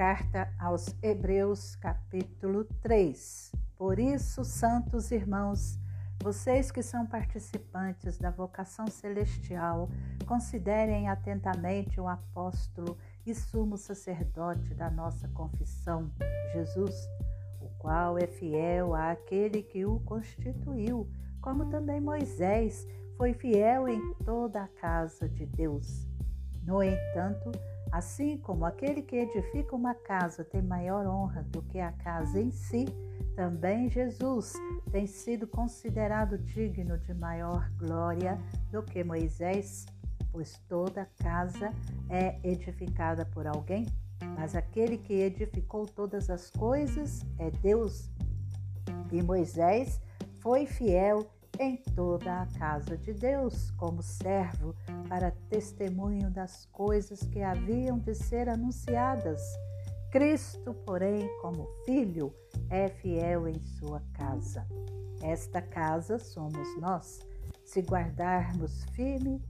Carta aos Hebreus, capítulo 3. Por isso, santos irmãos, vocês que são participantes da vocação celestial, considerem atentamente o apóstolo e sumo sacerdote da nossa confissão, Jesus, o qual é fiel àquele que o constituiu, como também Moisés foi fiel em toda a casa de Deus. No entanto, Assim como aquele que edifica uma casa tem maior honra do que a casa em si, também Jesus tem sido considerado digno de maior glória do que Moisés, pois toda casa é edificada por alguém, mas aquele que edificou todas as coisas é Deus. E Moisés foi fiel em toda a casa de Deus, como servo, para testemunho das coisas que haviam de ser anunciadas. Cristo, porém, como filho, é fiel em sua casa. Esta casa somos nós, se guardarmos firme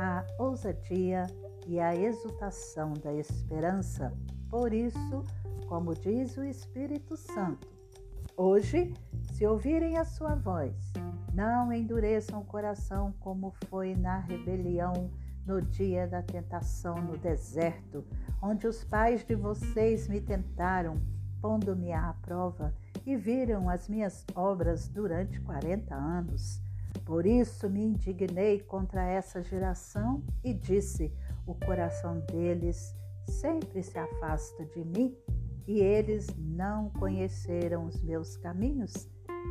a ousadia e a exultação da esperança. Por isso, como diz o Espírito Santo, hoje, se ouvirem a sua voz, não endureçam o coração como foi na rebelião no dia da tentação no deserto, onde os pais de vocês me tentaram, pondo-me à prova, e viram as minhas obras durante quarenta anos. Por isso me indignei contra essa geração e disse: O coração deles sempre se afasta de mim, e eles não conheceram os meus caminhos.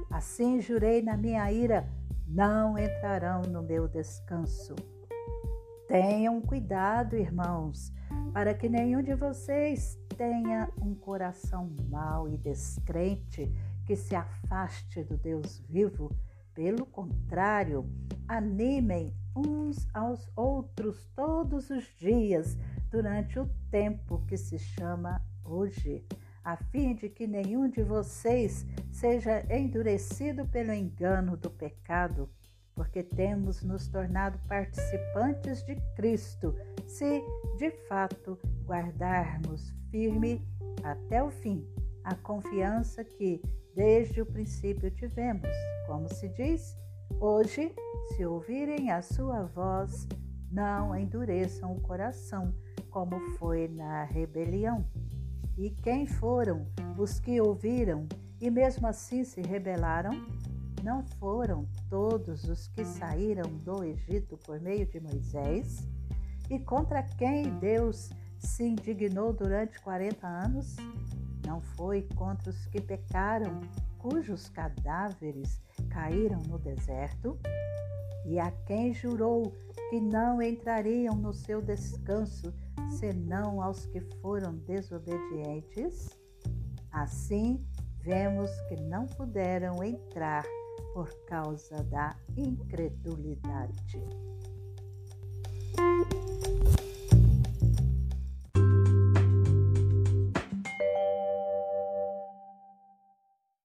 Assim jurei na minha ira: não entrarão no meu descanso. Tenham cuidado, irmãos, para que nenhum de vocês tenha um coração mau e descrente que se afaste do Deus vivo. Pelo contrário, animem uns aos outros todos os dias durante o tempo que se chama hoje a fim de que nenhum de vocês seja endurecido pelo engano do pecado, porque temos nos tornado participantes de Cristo, se de fato guardarmos firme até o fim a confiança que desde o princípio tivemos. Como se diz, hoje, se ouvirem a sua voz, não endureçam o coração, como foi na rebelião. E quem foram os que ouviram e mesmo assim se rebelaram? Não foram todos os que saíram do Egito por meio de Moisés? E contra quem Deus se indignou durante 40 anos? Não foi contra os que pecaram, cujos cadáveres caíram no deserto? E a quem jurou que não entrariam no seu descanso, senão aos que foram desobedientes? Assim, vemos que não puderam entrar por causa da incredulidade.